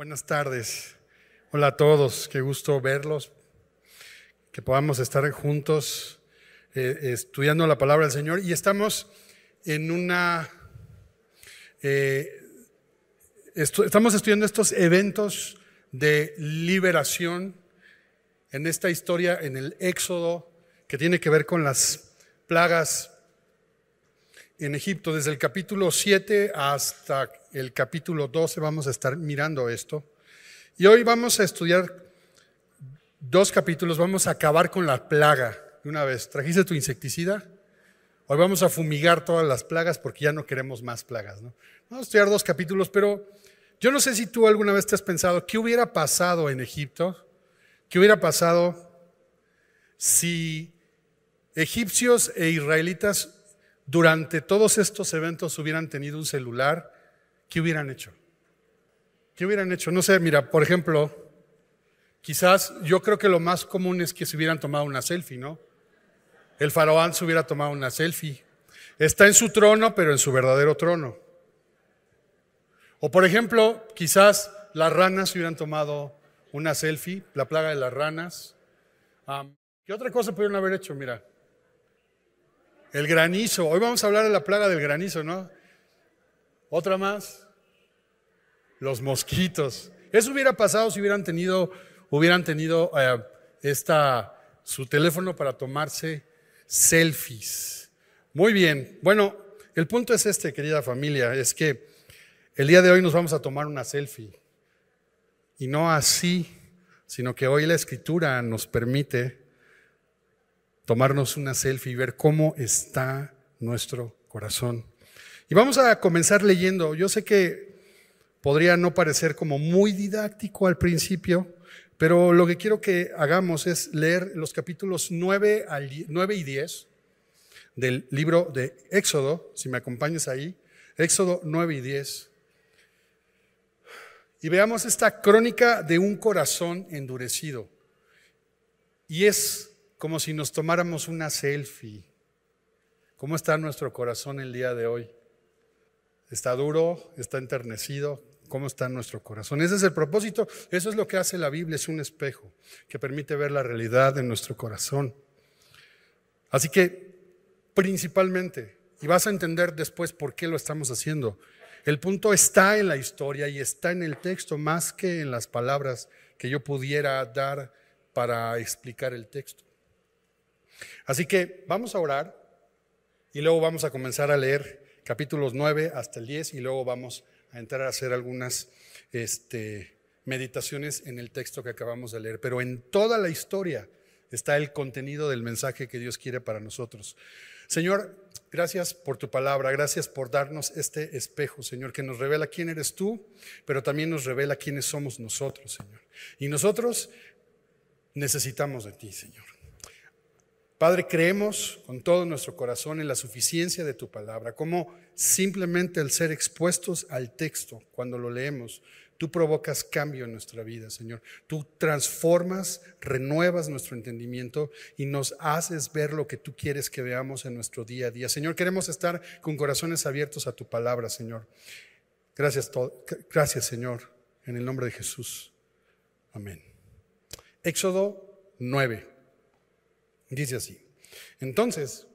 Buenas tardes. Hola a todos. Qué gusto verlos. Que podamos estar juntos eh, estudiando la palabra del Señor. Y estamos en una... eh, estamos estudiando estos eventos de liberación en esta historia, en el Éxodo, que tiene que ver con las plagas en Egipto. Desde el capítulo 7 hasta el capítulo 12 vamos a estar mirando esto. Y hoy vamos a estudiar dos capítulos, vamos a acabar con la plaga de una vez. ¿Trajiste tu insecticida? Hoy vamos a fumigar todas las plagas porque ya no queremos más plagas. ¿no? Vamos a estudiar dos capítulos, pero yo no sé si tú alguna vez te has pensado, ¿qué hubiera pasado en Egipto? ¿Qué hubiera pasado si egipcios e israelitas durante todos estos eventos hubieran tenido un celular? ¿Qué hubieran hecho? ¿Qué hubieran hecho? No sé, mira, por ejemplo, quizás yo creo que lo más común es que se hubieran tomado una selfie, ¿no? El faraón se hubiera tomado una selfie. Está en su trono, pero en su verdadero trono. O por ejemplo, quizás las ranas se hubieran tomado una selfie, la plaga de las ranas. ¿Qué otra cosa pudieron haber hecho? Mira, el granizo. Hoy vamos a hablar de la plaga del granizo, ¿no? Otra más. Los mosquitos. Eso hubiera pasado si hubieran tenido, hubieran tenido eh, esta, su teléfono para tomarse selfies. Muy bien. Bueno, el punto es este, querida familia, es que el día de hoy nos vamos a tomar una selfie. Y no así, sino que hoy la escritura nos permite tomarnos una selfie y ver cómo está nuestro corazón. Y vamos a comenzar leyendo. Yo sé que podría no parecer como muy didáctico al principio, pero lo que quiero que hagamos es leer los capítulos 9, al, 9 y 10 del libro de Éxodo, si me acompañas ahí, Éxodo 9 y 10. Y veamos esta crónica de un corazón endurecido. Y es como si nos tomáramos una selfie. ¿Cómo está nuestro corazón el día de hoy? ¿Está duro? ¿Está enternecido? ¿Cómo está nuestro corazón? Ese es el propósito. Eso es lo que hace la Biblia. Es un espejo que permite ver la realidad de nuestro corazón. Así que, principalmente, y vas a entender después por qué lo estamos haciendo, el punto está en la historia y está en el texto más que en las palabras que yo pudiera dar para explicar el texto. Así que vamos a orar y luego vamos a comenzar a leer capítulos 9 hasta el 10 y luego vamos a entrar a hacer algunas este, meditaciones en el texto que acabamos de leer. Pero en toda la historia está el contenido del mensaje que Dios quiere para nosotros. Señor, gracias por tu palabra, gracias por darnos este espejo, Señor, que nos revela quién eres tú, pero también nos revela quiénes somos nosotros, Señor. Y nosotros necesitamos de ti, Señor. Padre, creemos con todo nuestro corazón en la suficiencia de tu palabra, como simplemente el ser expuestos al texto cuando lo leemos, tú provocas cambio en nuestra vida, Señor. Tú transformas, renuevas nuestro entendimiento y nos haces ver lo que tú quieres que veamos en nuestro día a día. Señor, queremos estar con corazones abiertos a tu palabra, Señor. Gracias, gracias Señor, en el nombre de Jesús. Amén. Éxodo 9. Dice así. Entonces,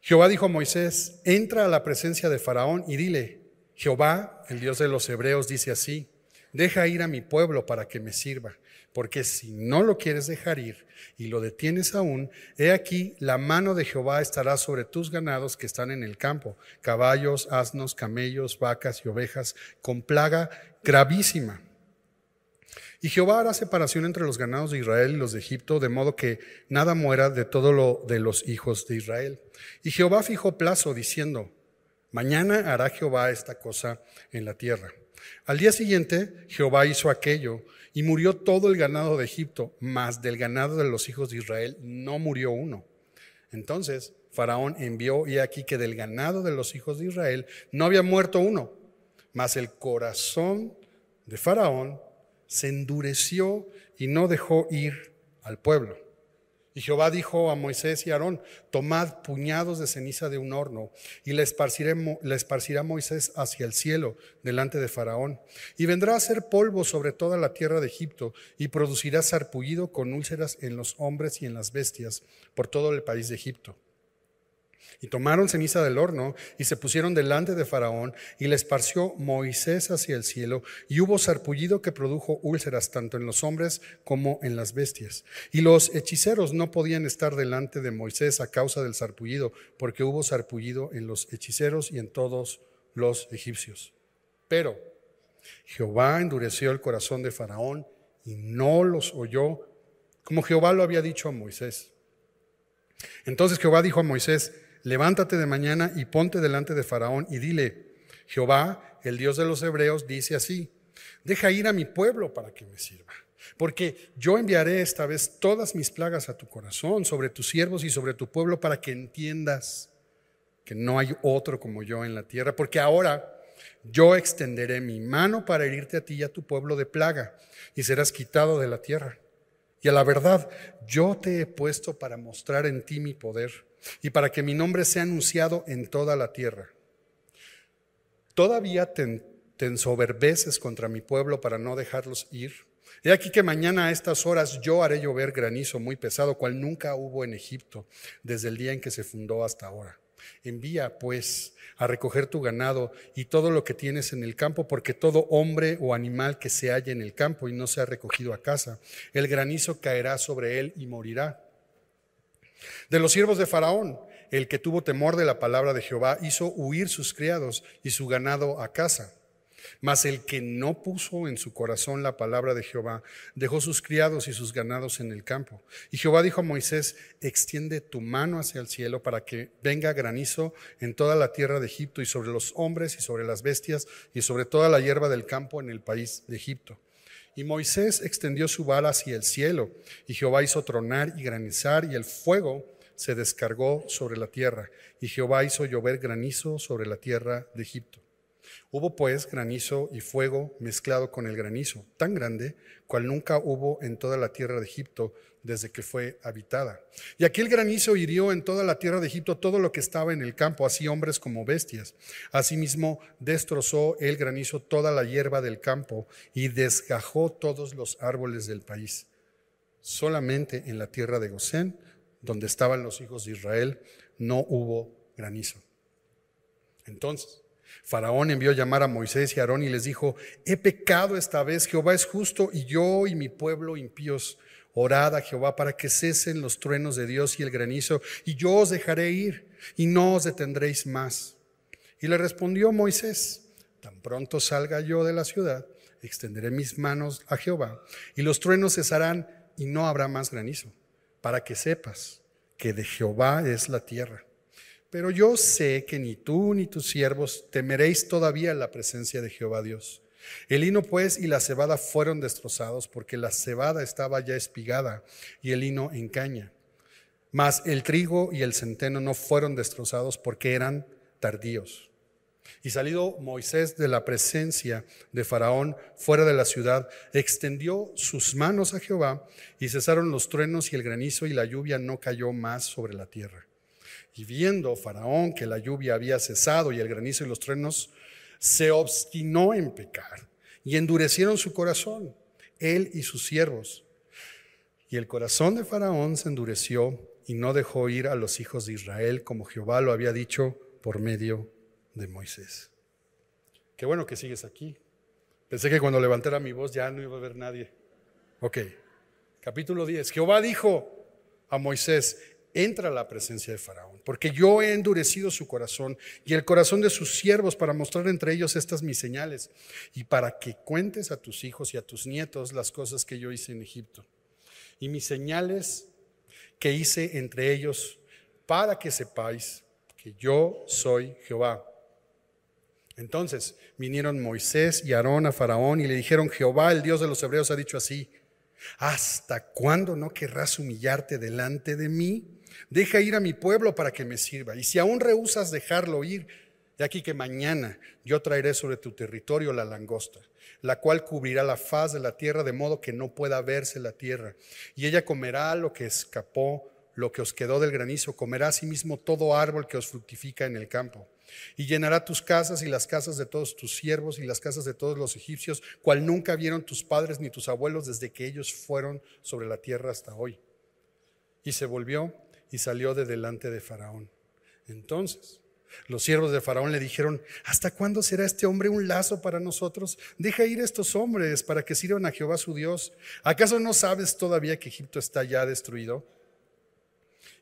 Jehová dijo a Moisés, entra a la presencia de Faraón y dile, Jehová, el Dios de los hebreos, dice así, deja ir a mi pueblo para que me sirva, porque si no lo quieres dejar ir y lo detienes aún, he aquí, la mano de Jehová estará sobre tus ganados que están en el campo, caballos, asnos, camellos, vacas y ovejas, con plaga gravísima. Y Jehová hará separación entre los ganados de Israel y los de Egipto, de modo que nada muera de todo lo de los hijos de Israel. Y Jehová fijó plazo diciendo, mañana hará Jehová esta cosa en la tierra. Al día siguiente, Jehová hizo aquello y murió todo el ganado de Egipto, mas del ganado de los hijos de Israel no murió uno. Entonces, Faraón envió, y aquí que del ganado de los hijos de Israel no había muerto uno, mas el corazón de Faraón se endureció y no dejó ir al pueblo. Y Jehová dijo a Moisés y Aarón, tomad puñados de ceniza de un horno y le, le esparcirá Moisés hacia el cielo delante de Faraón. Y vendrá a ser polvo sobre toda la tierra de Egipto y producirá sarpullido con úlceras en los hombres y en las bestias por todo el país de Egipto. Y tomaron ceniza del horno y se pusieron delante de Faraón y le esparció Moisés hacia el cielo y hubo sarpullido que produjo úlceras tanto en los hombres como en las bestias. Y los hechiceros no podían estar delante de Moisés a causa del sarpullido porque hubo sarpullido en los hechiceros y en todos los egipcios. Pero Jehová endureció el corazón de Faraón y no los oyó como Jehová lo había dicho a Moisés. Entonces Jehová dijo a Moisés, levántate de mañana y ponte delante de Faraón y dile, Jehová, el Dios de los hebreos, dice así, deja ir a mi pueblo para que me sirva. Porque yo enviaré esta vez todas mis plagas a tu corazón, sobre tus siervos y sobre tu pueblo, para que entiendas que no hay otro como yo en la tierra. Porque ahora yo extenderé mi mano para herirte a ti y a tu pueblo de plaga, y serás quitado de la tierra. Y a la verdad, yo te he puesto para mostrar en ti mi poder y para que mi nombre sea anunciado en toda la tierra. Todavía te, ensoberbeces contra mi pueblo para no dejarlos ir. He aquí que mañana a estas horas yo haré llover granizo muy pesado, cual nunca hubo en Egipto, desde el día en que se fundó hasta ahora. Envía, pues, a recoger tu ganado y todo lo que tienes en el campo, porque todo hombre o animal que se halle en el campo y no sea recogido a casa, el granizo caerá sobre él y morirá. De los siervos de Faraón, el que tuvo temor de la palabra de Jehová hizo huir sus criados y su ganado a casa. Mas el que no puso en su corazón la palabra de Jehová, dejó sus criados y sus ganados en el campo. Y Jehová dijo a Moisés, extiende tu mano hacia el cielo para que venga granizo en toda la tierra de Egipto y sobre los hombres y sobre las bestias y sobre toda la hierba del campo en el país de Egipto. Y Moisés extendió su bala hacia el cielo, y Jehová hizo tronar y granizar, y el fuego se descargó sobre la tierra, y Jehová hizo llover granizo sobre la tierra de Egipto. Hubo pues granizo y fuego mezclado con el granizo, tan grande cual nunca hubo en toda la tierra de Egipto desde que fue habitada. Y aquel granizo hirió en toda la tierra de Egipto todo lo que estaba en el campo, así hombres como bestias. Asimismo destrozó el granizo toda la hierba del campo y desgajó todos los árboles del país. Solamente en la tierra de Gosén, donde estaban los hijos de Israel, no hubo granizo. Entonces, Faraón envió llamar a Moisés y a Aarón y les dijo, he pecado esta vez, Jehová es justo y yo y mi pueblo impíos. Orad a Jehová para que cesen los truenos de Dios y el granizo, y yo os dejaré ir y no os detendréis más. Y le respondió Moisés, tan pronto salga yo de la ciudad, extenderé mis manos a Jehová, y los truenos cesarán y no habrá más granizo, para que sepas que de Jehová es la tierra pero yo sé que ni tú ni tus siervos temeréis todavía la presencia de Jehová Dios. El lino pues y la cebada fueron destrozados porque la cebada estaba ya espigada y el lino en caña. Mas el trigo y el centeno no fueron destrozados porque eran tardíos. Y salido Moisés de la presencia de Faraón fuera de la ciudad, extendió sus manos a Jehová y cesaron los truenos y el granizo y la lluvia no cayó más sobre la tierra. Y viendo Faraón que la lluvia había cesado y el granizo y los truenos, se obstinó en pecar y endurecieron su corazón, él y sus siervos. Y el corazón de Faraón se endureció y no dejó ir a los hijos de Israel como Jehová lo había dicho por medio de Moisés. Qué bueno que sigues aquí. Pensé que cuando levantara mi voz ya no iba a haber nadie. Ok, capítulo 10. Jehová dijo a Moisés, entra a la presencia de Faraón, porque yo he endurecido su corazón y el corazón de sus siervos para mostrar entre ellos estas mis señales y para que cuentes a tus hijos y a tus nietos las cosas que yo hice en Egipto y mis señales que hice entre ellos para que sepáis que yo soy Jehová. Entonces vinieron Moisés y Aarón a Faraón y le dijeron, Jehová, el Dios de los hebreos, ha dicho así, ¿hasta cuándo no querrás humillarte delante de mí? Deja ir a mi pueblo para que me sirva. Y si aún rehusas dejarlo ir, De aquí que mañana yo traeré sobre tu territorio la langosta, la cual cubrirá la faz de la tierra de modo que no pueda verse la tierra. Y ella comerá lo que escapó, lo que os quedó del granizo, comerá asimismo todo árbol que os fructifica en el campo. Y llenará tus casas y las casas de todos tus siervos y las casas de todos los egipcios, cual nunca vieron tus padres ni tus abuelos desde que ellos fueron sobre la tierra hasta hoy. Y se volvió y salió de delante de Faraón. Entonces los siervos de Faraón le dijeron, ¿hasta cuándo será este hombre un lazo para nosotros? Deja ir a estos hombres para que sirvan a Jehová su Dios. ¿Acaso no sabes todavía que Egipto está ya destruido?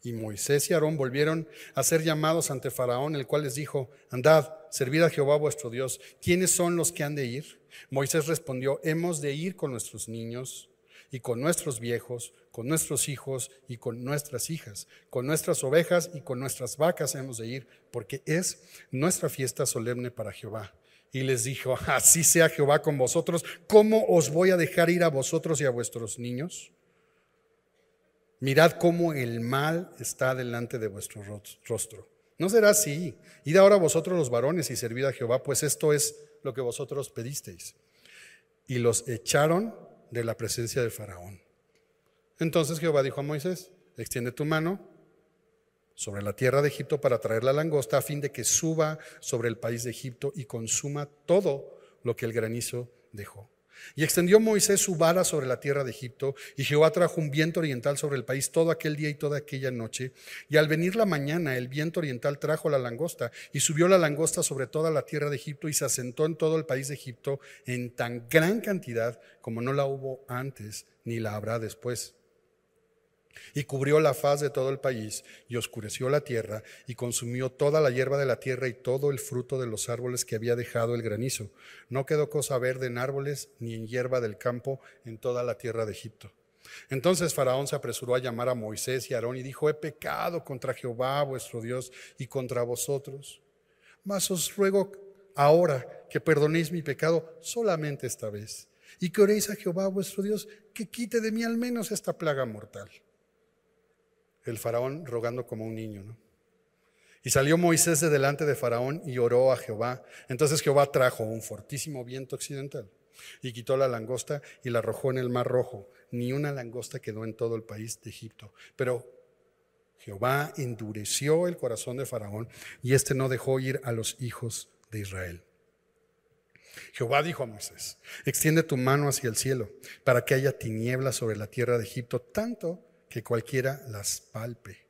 Y Moisés y Aarón volvieron a ser llamados ante Faraón, el cual les dijo, andad, servid a Jehová vuestro Dios. ¿Quiénes son los que han de ir? Moisés respondió, hemos de ir con nuestros niños y con nuestros viejos, con nuestros hijos y con nuestras hijas, con nuestras ovejas y con nuestras vacas hemos de ir, porque es nuestra fiesta solemne para Jehová. Y les dijo, así sea Jehová con vosotros, ¿cómo os voy a dejar ir a vosotros y a vuestros niños? Mirad cómo el mal está delante de vuestro rostro. No será así. Id ahora vosotros los varones y servid a Jehová, pues esto es lo que vosotros pedisteis. Y los echaron de la presencia de Faraón. Entonces Jehová dijo a Moisés, extiende tu mano sobre la tierra de Egipto para traer la langosta a fin de que suba sobre el país de Egipto y consuma todo lo que el granizo dejó. Y extendió Moisés su vara sobre la tierra de Egipto, y Jehová trajo un viento oriental sobre el país todo aquel día y toda aquella noche. Y al venir la mañana, el viento oriental trajo la langosta, y subió la langosta sobre toda la tierra de Egipto, y se asentó en todo el país de Egipto en tan gran cantidad como no la hubo antes, ni la habrá después. Y cubrió la faz de todo el país, y oscureció la tierra, y consumió toda la hierba de la tierra y todo el fruto de los árboles que había dejado el granizo. No quedó cosa verde en árboles ni en hierba del campo en toda la tierra de Egipto. Entonces Faraón se apresuró a llamar a Moisés y a Aarón y dijo, he pecado contra Jehová vuestro Dios y contra vosotros. Mas os ruego ahora que perdonéis mi pecado solamente esta vez y que oréis a Jehová vuestro Dios que quite de mí al menos esta plaga mortal el faraón rogando como un niño, ¿no? Y salió Moisés de delante de Faraón y oró a Jehová. Entonces Jehová trajo un fortísimo viento occidental y quitó la langosta y la arrojó en el mar rojo. Ni una langosta quedó en todo el país de Egipto. Pero Jehová endureció el corazón de Faraón y éste no dejó ir a los hijos de Israel. Jehová dijo a Moisés, extiende tu mano hacia el cielo para que haya tinieblas sobre la tierra de Egipto, tanto que cualquiera las palpe.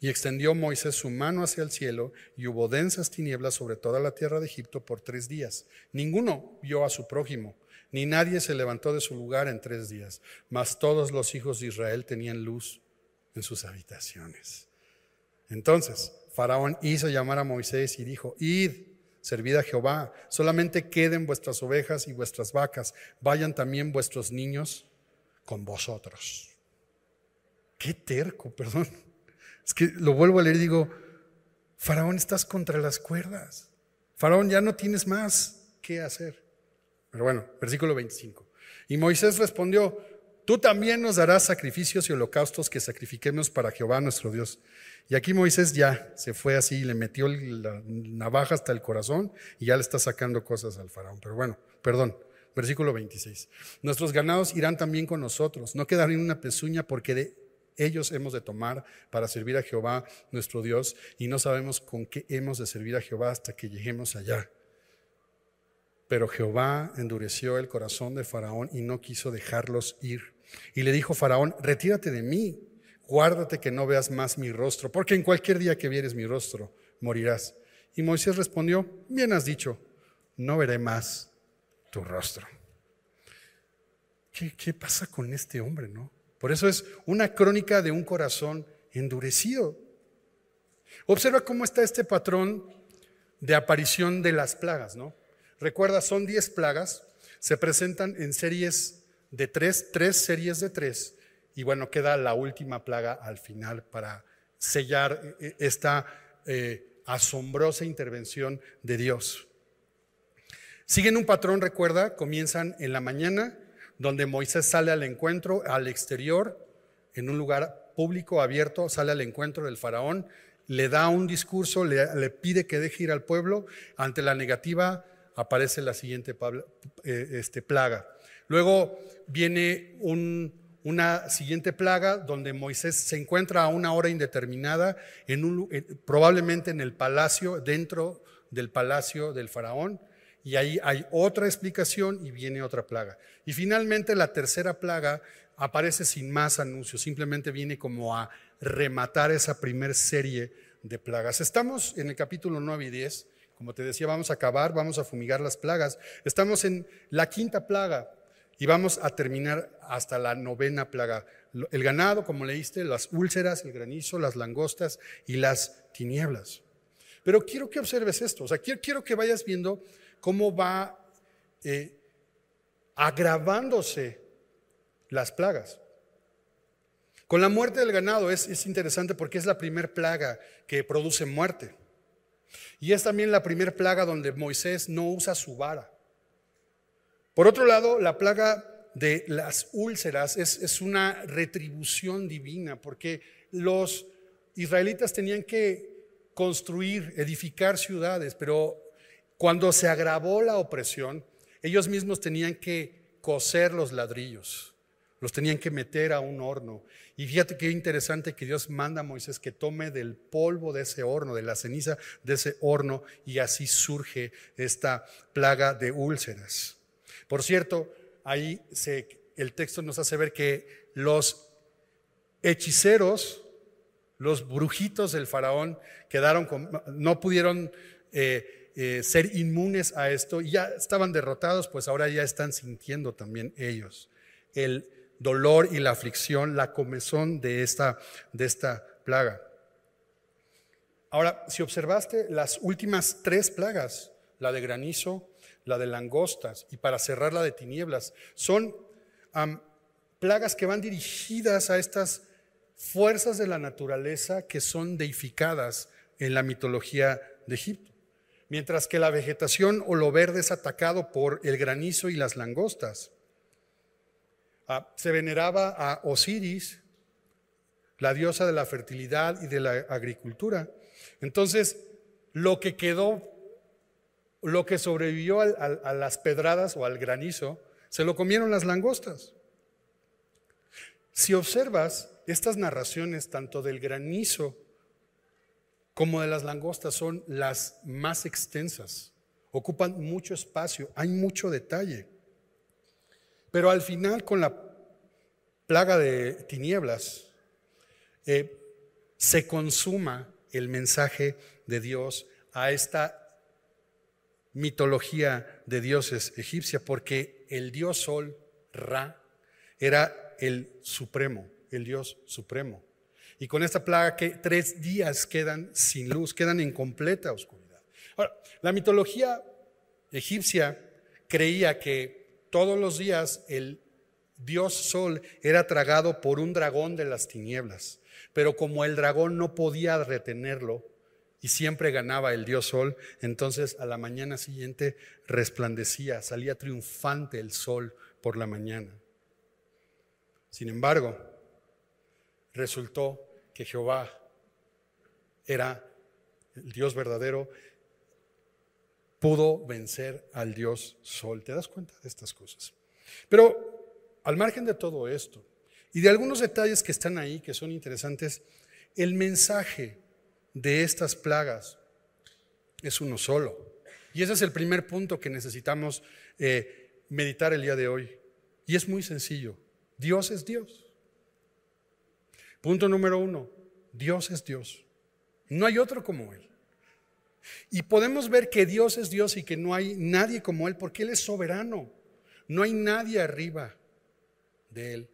Y extendió Moisés su mano hacia el cielo, y hubo densas tinieblas sobre toda la tierra de Egipto por tres días. Ninguno vio a su prójimo, ni nadie se levantó de su lugar en tres días, mas todos los hijos de Israel tenían luz en sus habitaciones. Entonces Faraón hizo llamar a Moisés y dijo, id, servid a Jehová, solamente queden vuestras ovejas y vuestras vacas, vayan también vuestros niños con vosotros. Qué terco, perdón. Es que lo vuelvo a leer y digo, Faraón, estás contra las cuerdas. Faraón, ya no tienes más que hacer. Pero bueno, versículo 25. Y Moisés respondió, tú también nos darás sacrificios y holocaustos que sacrifiquemos para Jehová nuestro Dios. Y aquí Moisés ya se fue así, le metió la navaja hasta el corazón y ya le está sacando cosas al faraón. Pero bueno, perdón. Versículo 26. Nuestros ganados irán también con nosotros, no quedarán en una pezuña porque de ellos hemos de tomar para servir a Jehová nuestro Dios y no sabemos con qué hemos de servir a Jehová hasta que lleguemos allá. Pero Jehová endureció el corazón de Faraón y no quiso dejarlos ir. Y le dijo Faraón, retírate de mí, guárdate que no veas más mi rostro, porque en cualquier día que vieres mi rostro, morirás. Y Moisés respondió, bien has dicho, no veré más tu rostro. ¿Qué, qué pasa con este hombre, no? Por eso es una crónica de un corazón endurecido. Observa cómo está este patrón de aparición de las plagas, ¿no? Recuerda, son 10 plagas, se presentan en series de tres, tres series de tres, y bueno, queda la última plaga al final para sellar eh, eh, esta eh, asombrosa intervención de Dios. Siguen un patrón, recuerda, comienzan en la mañana, donde Moisés sale al encuentro, al exterior, en un lugar público, abierto, sale al encuentro del faraón le da un discurso, le, pide que deje ir al pueblo. Ante la negativa aparece la siguiente eh, este, plaga. Luego viene una siguiente plaga donde Moisés se encuentra a una hora indeterminada, probablemente en el palacio, dentro del palacio del faraón, y ahí hay otra explicación y viene otra plaga. Y finalmente la tercera plaga aparece sin más anuncios, simplemente viene como a rematar esa primer serie de plagas. Estamos en el capítulo 9 y 10, como te decía, vamos a acabar, vamos a fumigar las plagas. Estamos en la quinta plaga y vamos a terminar hasta la novena plaga. El ganado, como leíste, las úlceras, el granizo, las langostas y las tinieblas. Pero quiero que observes esto, o sea, quiero, que vayas viendo cómo va eh, agravándose las plagas. Con la muerte del ganado es, interesante porque es la primer plaga que produce muerte. Y es también la primer plaga donde Moisés no usa su vara. Por otro lado, la plaga de las úlceras es, una retribución divina, porque los israelitas tenían que construir, edificar ciudades, pero cuando se agravó la opresión, ellos mismos tenían que coser los ladrillos los tenían que meter a un horno. Y fíjate qué interesante que Dios manda a Moisés que tome del polvo de ese horno, de la ceniza de ese horno, y así surge esta plaga de úlceras. Por cierto, ahí el texto nos hace ver que los hechiceros, los brujitos del faraón, quedaron no pudieron eh, eh, ser inmunes a esto y ya estaban derrotados, pues ahora ya están sintiendo también ellos el dolor y la aflicción, la comezón de esta, de esta plaga. Ahora, si observaste las últimas tres plagas, la de granizo, la de langostas y para cerrar la de tinieblas, son plagas que van dirigidas a estas fuerzas de la naturaleza que son deificadas en la mitología de Egipto. Mientras que la vegetación o lo verde es atacado por el granizo y las langostas. Ah, se veneraba a Osiris, la diosa de la fertilidad y de la agricultura. Entonces, lo que quedó, lo que sobrevivió a las pedradas o al granizo, se lo comieron las langostas. Si observas estas narraciones, tanto del granizo como de las langostas, son las más extensas, ocupan mucho espacio, hay mucho detalle. Pero al final, con la plaga de tinieblas, eh, se consuma el mensaje de Dios a esta mitología de dioses egipcia, porque el dios Sol, Ra, era el supremo, el dios supremo. Y con esta plaga que tres días quedan sin luz, quedan en completa oscuridad. Ahora, la mitología egipcia creía que todos los días el dios Sol era tragado por un dragón de las tinieblas, pero como el dragón no podía retenerlo y siempre ganaba el dios Sol, entonces a la mañana siguiente resplandecía, salía triunfante el Sol por la mañana. Sin embargo, resultó que Jehová era el Dios verdadero pudo vencer al dios Sol. ¿Te das cuenta de estas cosas? Pero al margen de todo esto y de algunos detalles que están ahí, que son interesantes, el mensaje de estas plagas es uno solo. Y ese es el primer punto que necesitamos eh, meditar el día de hoy. Y es muy sencillo. Dios es Dios. Punto número uno. Dios es Dios. No hay otro como Él. Y podemos ver que Dios es Dios y que no hay nadie como Él, porque Él es soberano. No hay nadie arriba de Él.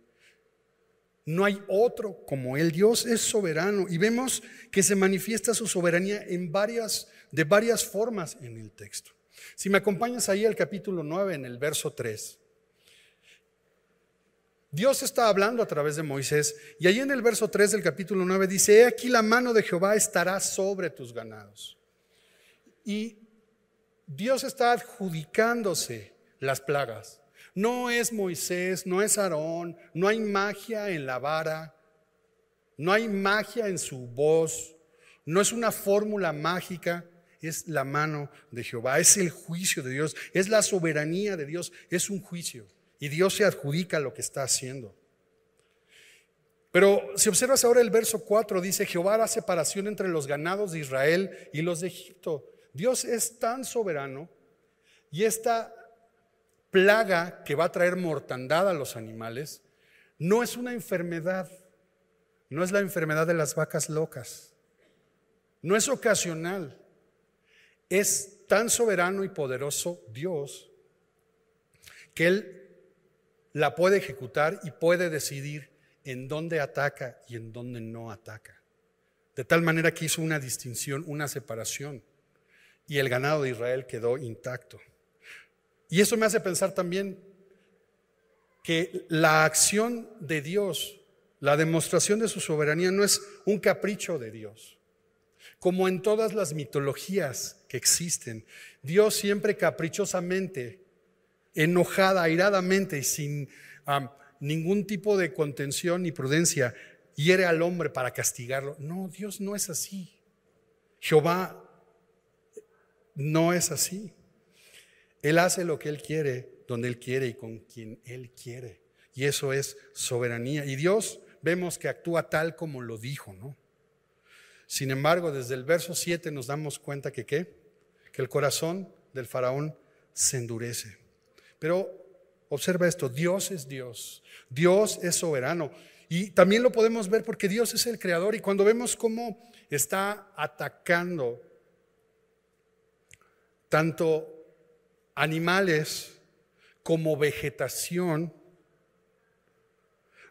No hay otro como Él. Dios es soberano y vemos que se manifiesta su soberanía en varias, de varias formas en el texto. Si me acompañas ahí al capítulo 9, en el verso 3. Dios está hablando a través de Moisés y ahí en el verso 3 del capítulo 9 dice, he aquí la mano de Jehová estará sobre tus ganados y Dios está adjudicándose las plagas. No es Moisés, no es Aarón, no hay magia en la vara, no hay magia en su voz, No es una fórmula mágica, es la mano de Jehová, es el juicio de Dios, es la soberanía de Dios, es un juicio. Y Dios se adjudica lo que está haciendo. Pero si observas ahora el verso 4, dice, Jehová hará separación entre los ganados de Israel y los de Egipto. Dios es tan soberano y esta plaga que va a traer mortandad a los animales no es una enfermedad, no es la enfermedad de las vacas locas, no es ocasional, es tan soberano y poderoso Dios que Él la puede ejecutar y puede decidir en dónde ataca y en dónde no ataca. De tal manera que hizo una distinción, una separación, y el ganado de Israel quedó intacto. Y eso me hace pensar también que la acción de Dios, la demostración de su soberanía no es un capricho de Dios. Como en todas las mitologías que existen, Dios siempre caprichosamente, enojada, airadamente y sin ningún tipo de contención ni prudencia, hiere al hombre para castigarlo. No, Dios no es así. Jehová no es así. Él hace lo que Él quiere, donde Él quiere y con quien Él quiere. Y eso es soberanía. Y Dios vemos que actúa tal como lo dijo, ¿no? Sin embargo, desde el verso 7 nos damos cuenta que qué? Que el corazón del faraón se endurece. Pero observa esto, Dios es Dios, Dios es soberano. Y también lo podemos ver porque Dios es el creador y cuando vemos cómo está atacando tanto animales como vegetación,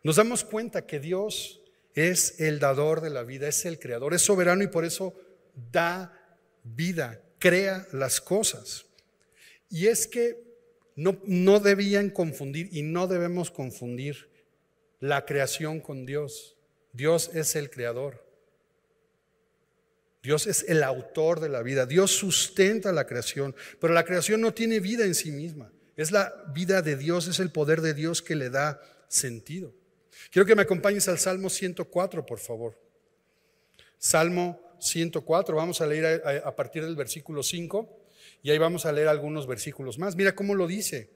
nos damos cuenta que Dios es el dador de la vida, es el creador, es soberano y por eso da vida, crea las cosas. Y es que no, no debían confundir y no debemos confundir la creación con Dios. Dios es el creador. Dios es el autor de la vida. Dios sustenta la creación, pero la creación no tiene vida en sí misma. Es la vida de Dios, es el poder de Dios que le da sentido. Quiero que me acompañes al Salmo 104, por favor. Salmo 104, vamos a leer a, a partir del versículo 5 y ahí vamos a leer algunos versículos más. Mira cómo lo dice.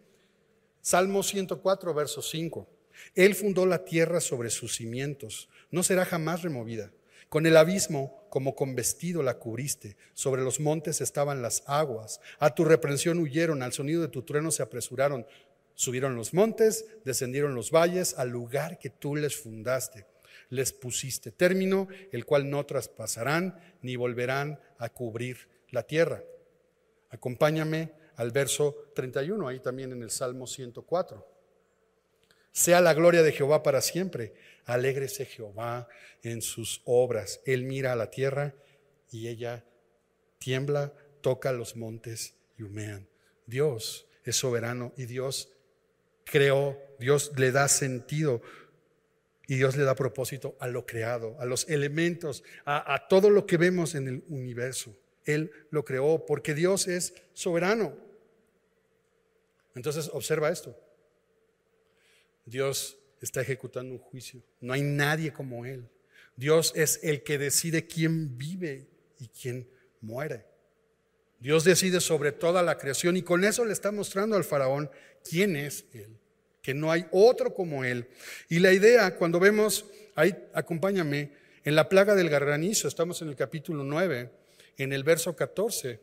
Salmo 104, verso 5. Él fundó la tierra sobre sus cimientos, no será jamás removida. Con el abismo como con vestido la cubriste, sobre los montes estaban las aguas, a tu reprensión huyeron, al sonido de tu trueno se apresuraron, subieron los montes, descendieron los valles, al lugar que tú les fundaste. Les pusiste término, el cual no traspasarán ni volverán a cubrir la tierra. Acompáñame al verso 31, ahí también en el Salmo 104. Sea la gloria de Jehová para siempre. Alégrese Jehová en sus obras. Él mira a la tierra y ella tiembla, toca los montes y humean. Dios es soberano y Dios creó, Dios le da sentido y Dios le da propósito a lo creado, a los elementos, a, a todo lo que vemos en el universo. Él lo creó porque Dios es soberano. Entonces observa esto. Dios está ejecutando un juicio. No hay nadie como Él. Dios es el que decide quién vive y quién muere. Dios decide sobre toda la creación y con eso le está mostrando al faraón quién es Él, que no hay otro como Él. Y la idea, cuando vemos, ahí acompáñame, en la plaga del garranizo, estamos en el capítulo 9, en el verso 14,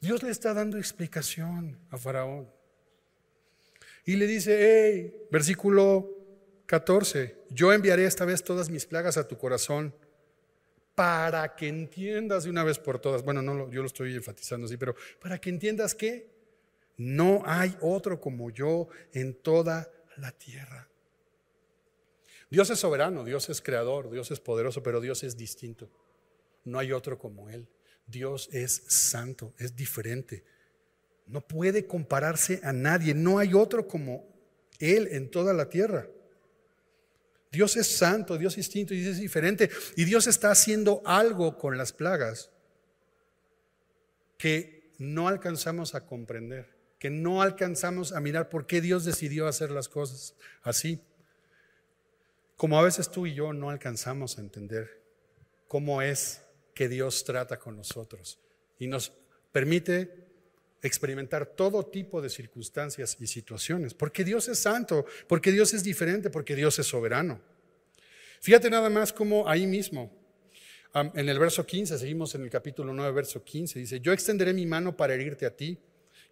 Dios le está dando explicación a Faraón. Y le dice, hey, versículo 14, yo enviaré esta vez todas mis plagas a tu corazón para que entiendas de una vez por todas. Bueno, no, yo lo estoy enfatizando así, pero para que entiendas que no hay otro como yo en toda la tierra. Dios es soberano, Dios es creador, Dios es poderoso, pero Dios es distinto. No hay otro como Él. Dios es santo, es diferente. No puede compararse a nadie. No hay otro como Él en toda la tierra. Dios es santo, Dios es distinto y es diferente. Y Dios está haciendo algo con las plagas que no alcanzamos a comprender, que no alcanzamos a mirar por qué Dios decidió hacer las cosas así. Como a veces tú y yo no alcanzamos a entender cómo es que Dios trata con nosotros y nos permite experimentar todo tipo de circunstancias y situaciones, porque Dios es santo, porque Dios es diferente, porque Dios es soberano. Fíjate nada más como ahí mismo, en el verso 15, seguimos en el capítulo 9, verso 15, dice, yo extenderé mi mano para herirte a ti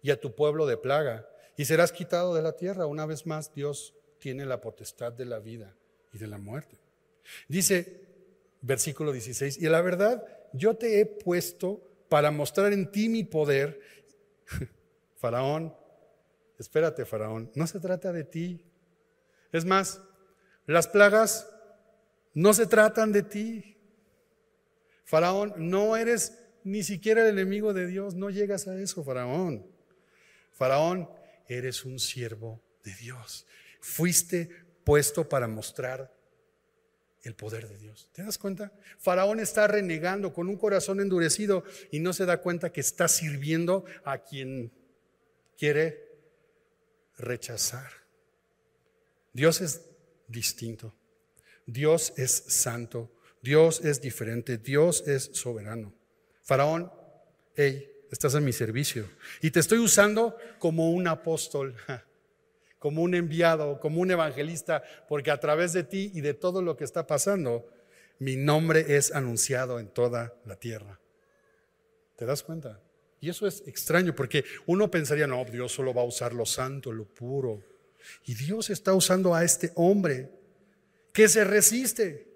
y a tu pueblo de plaga, y serás quitado de la tierra. Una vez más, Dios tiene la potestad de la vida y de la muerte. Dice, versículo 16, y la verdad, yo te he puesto para mostrar en ti mi poder. Faraón, espérate, Faraón, no se trata de ti. Es más, las plagas no se tratan de ti. Faraón, no eres ni siquiera el enemigo de Dios, no llegas a eso, Faraón. Faraón, eres un siervo de Dios. Fuiste puesto para mostrar el poder de Dios. ¿Te das cuenta? Faraón está renegando con un corazón endurecido y no se da cuenta que está sirviendo a quien quiere rechazar. Dios es distinto. Dios es santo. Dios es diferente. Dios es soberano. Faraón, hey, estás a mi servicio. Y te estoy usando como un apóstol como un enviado, como un evangelista, porque a través de ti y de todo lo que está pasando, mi nombre es anunciado en toda la tierra. ¿Te das cuenta? Y eso es extraño, porque uno pensaría, no, Dios solo va a usar lo santo, lo puro. Y Dios está usando a este hombre que se resiste,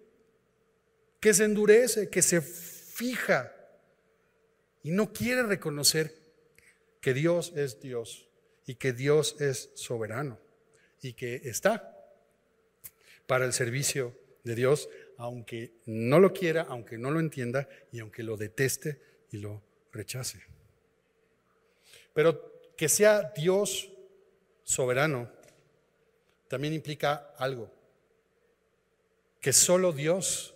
que se endurece, que se fija y no quiere reconocer que Dios es Dios y que Dios es soberano y que está para el servicio de Dios, aunque no lo quiera, aunque no lo entienda y aunque lo deteste y lo rechace. Pero que sea Dios soberano también implica algo, que solo Dios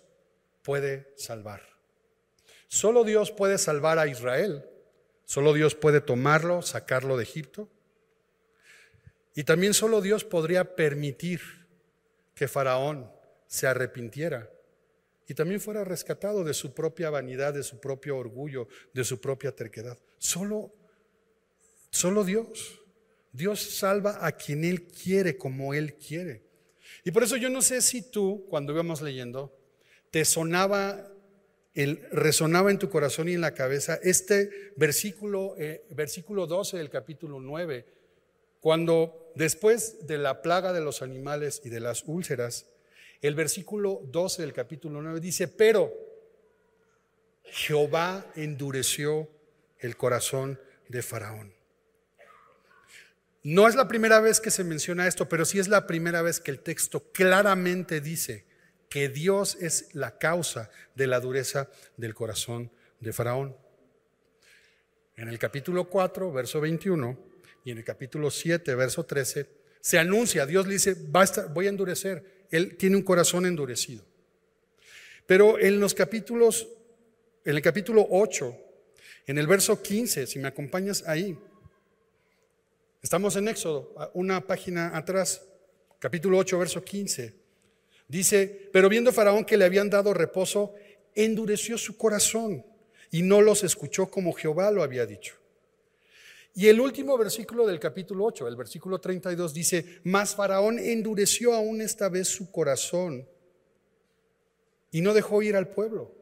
puede salvar. Solo Dios puede salvar a Israel, solo Dios puede tomarlo, sacarlo de Egipto, y también solo Dios podría permitir que Faraón se arrepintiera y también fuera rescatado de su propia vanidad, de su propio orgullo, de su propia terquedad. Solo, solo Dios. Dios salva a quien Él quiere, como Él quiere. Y por eso yo no sé si tú, cuando íbamos leyendo, te sonaba, el, resonaba en tu corazón y en la cabeza este versículo, eh, versículo 12 del capítulo 9 cuando después de la plaga de los animales y de las úlceras, el versículo 12 del capítulo 9 dice, pero Jehová endureció el corazón de Faraón. No es la primera vez que se menciona esto, pero sí es la primera vez que el texto claramente dice que Dios es la causa de la dureza del corazón de Faraón. En el capítulo 4, verso 21, y en el capítulo 7, verso 13, se anuncia, Dios le dice, Basta, voy a endurecer. Él tiene un corazón endurecido. Pero en los capítulos, en el capítulo 8, en el verso 15, si me acompañas ahí, estamos en Éxodo, una página atrás, capítulo 8, verso 15. Dice, pero viendo Faraón que le habían dado reposo, endureció su corazón y no los escuchó como Jehová lo había dicho. Y el último versículo del capítulo 8, el versículo 32 dice, mas Faraón endureció aún esta vez su corazón y no dejó ir al pueblo.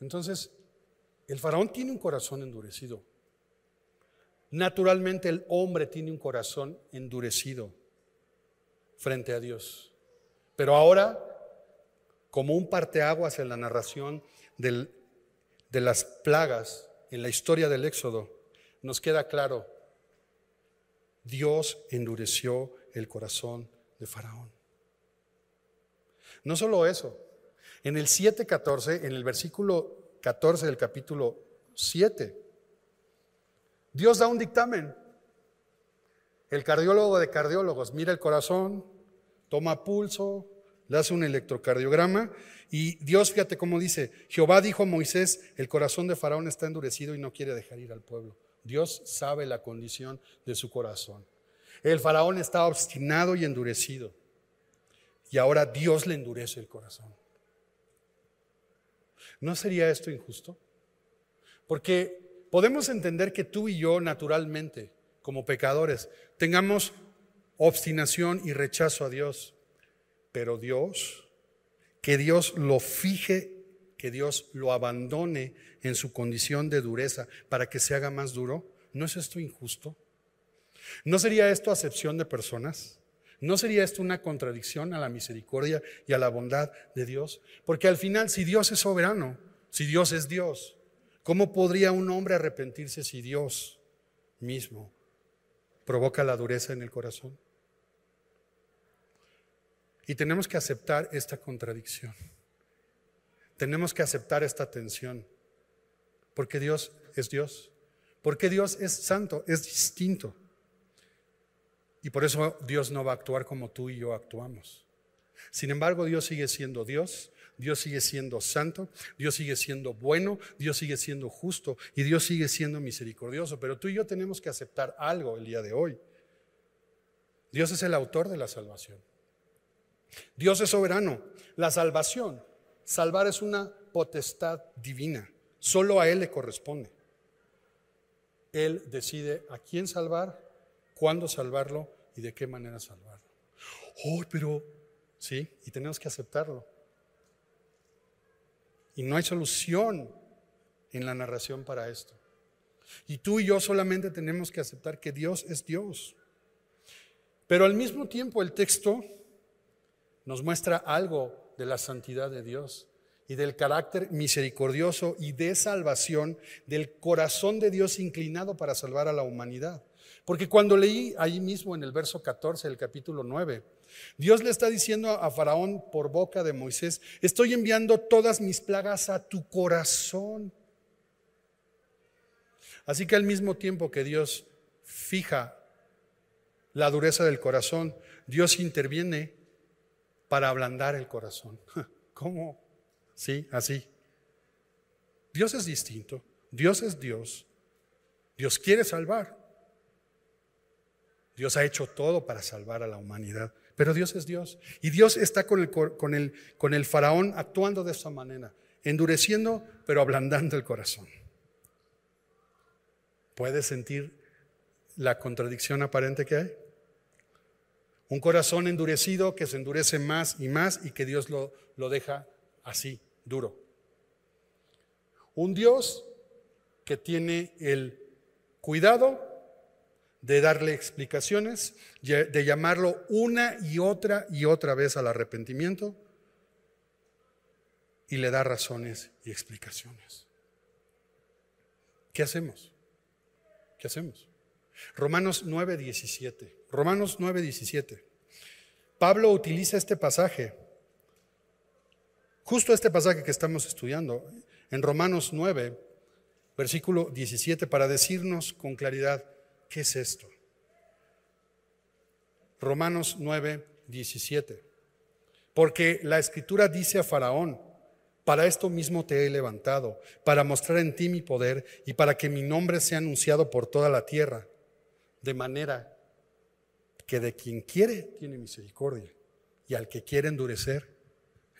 Entonces, el faraón tiene un corazón endurecido. Naturalmente el hombre tiene un corazón endurecido frente a Dios. Pero ahora, como un parteaguas en la narración de las plagas en la historia del Éxodo, nos queda claro, Dios endureció el corazón de Faraón. No solo eso, en el 7.14, en el versículo 14 del capítulo 7, Dios da un dictamen. El cardiólogo de cardiólogos mira el corazón, toma pulso, le hace un electrocardiograma y Dios, fíjate cómo dice, Jehová dijo a Moisés, el corazón de Faraón está endurecido y no quiere dejar ir al pueblo. Dios sabe la condición de su corazón. El faraón está obstinado y endurecido. Y ahora Dios le endurece el corazón. ¿No sería esto injusto? Porque podemos entender que tú y yo naturalmente, como pecadores, tengamos obstinación y rechazo a Dios, pero Dios, que Dios lo fije, que Dios lo abandone en su condición de dureza para que se haga más duro, ¿no es esto injusto? ¿No sería esto acepción de personas? ¿No sería esto una contradicción a la misericordia y a la bondad de Dios? Porque al final, si Dios es soberano, si Dios es Dios, ¿cómo podría un hombre arrepentirse si Dios mismo provoca la dureza en el corazón? Y tenemos que aceptar esta contradicción. Tenemos que aceptar esta tensión. Porque Dios es Dios. Porque Dios es santo, es distinto. Y por eso Dios no va a actuar como tú y yo actuamos. Sin embargo, Dios sigue siendo Dios, Dios sigue siendo santo, Dios sigue siendo bueno, Dios sigue siendo justo y Dios sigue siendo misericordioso. Pero tú y yo tenemos que aceptar algo el día de hoy. Dios es el autor de la salvación. Dios es soberano. La salvación, salvar es una potestad divina. Solo a Él le corresponde. Él decide a quién salvar, cuándo salvarlo y de qué manera salvarlo. Oh, pero sí, y tenemos que aceptarlo. Y no hay solución en la narración para esto. Y tú y yo solamente tenemos que aceptar que Dios es Dios. Pero al mismo tiempo el texto nos muestra algo de la santidad de Dios y del carácter misericordioso y de salvación del corazón de Dios inclinado para salvar a la humanidad. Porque cuando leí ahí mismo en el verso 14 del capítulo 9, Dios le está diciendo a Faraón por boca de Moisés, estoy enviando todas mis plagas a tu corazón. Así que al mismo tiempo que Dios fija la dureza del corazón, Dios interviene para ablandar el corazón. ¿Cómo? Sí, así. Dios es distinto. Dios es Dios. Dios quiere salvar. Dios ha hecho todo para salvar a la humanidad. Pero Dios es Dios. Y Dios está con el, con el, faraón actuando de esa manera, endureciendo, pero ablandando el corazón. ¿Puedes sentir la contradicción aparente que hay? Un corazón endurecido que se endurece más y más y que Dios lo, lo deja así, duro. Un Dios que tiene el cuidado de darle explicaciones, de llamarlo una y otra y otra vez al arrepentimiento y le da razones y explicaciones. ¿Qué hacemos? ¿Qué hacemos? Romanos 9, 17. Romanos 9, 17. Pablo utiliza este pasaje, justo este pasaje que estamos estudiando, en Romanos 9, versículo 17, para decirnos con claridad qué es esto. Romanos 9, 17. Porque la escritura dice a Faraón, para esto mismo te he levantado, para mostrar en ti mi poder y para que mi nombre sea anunciado por toda la tierra de manera que de quien quiere tiene misericordia y al que quiere endurecer,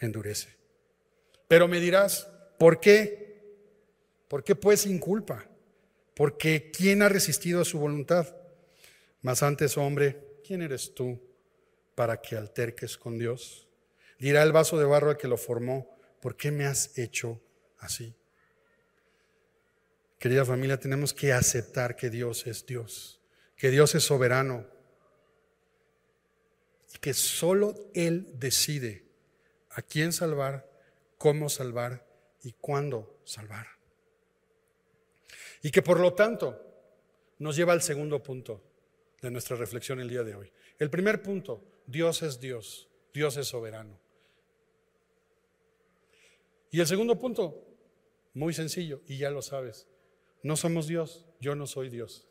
endurece. Pero me dirás, ¿por qué? ¿Por qué pues sin culpa? Porque ¿quién ha resistido a su voluntad? Mas antes, hombre, ¿quién eres tú para que alterques con Dios? Dirá el vaso de barro al que lo formó, ¿por qué me has hecho así? Querida familia, tenemos que aceptar que Dios es Dios que Dios es soberano y que solo Él decide a quién salvar, cómo salvar y cuándo salvar. Y que por lo tanto nos lleva al segundo punto de nuestra reflexión el día de hoy. El primer punto, Dios es Dios, Dios es soberano. Y el segundo punto, muy sencillo, y ya lo sabes, no somos Dios, yo no soy Dios.